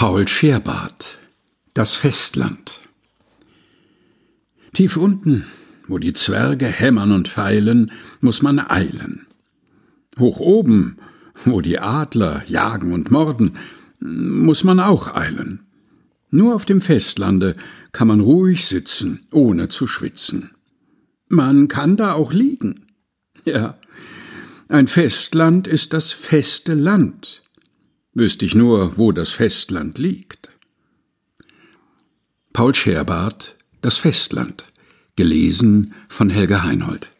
Paul Scherbart Das Festland Tief unten, wo die Zwerge hämmern und feilen, muss man eilen. Hoch oben, wo die Adler jagen und morden, muss man auch eilen. Nur auf dem Festlande kann man ruhig sitzen, ohne zu schwitzen. Man kann da auch liegen. Ja, ein Festland ist das feste Land, Wüsste ich nur, wo das Festland liegt. Paul Scherbart Das Festland, gelesen von Helga Heinold.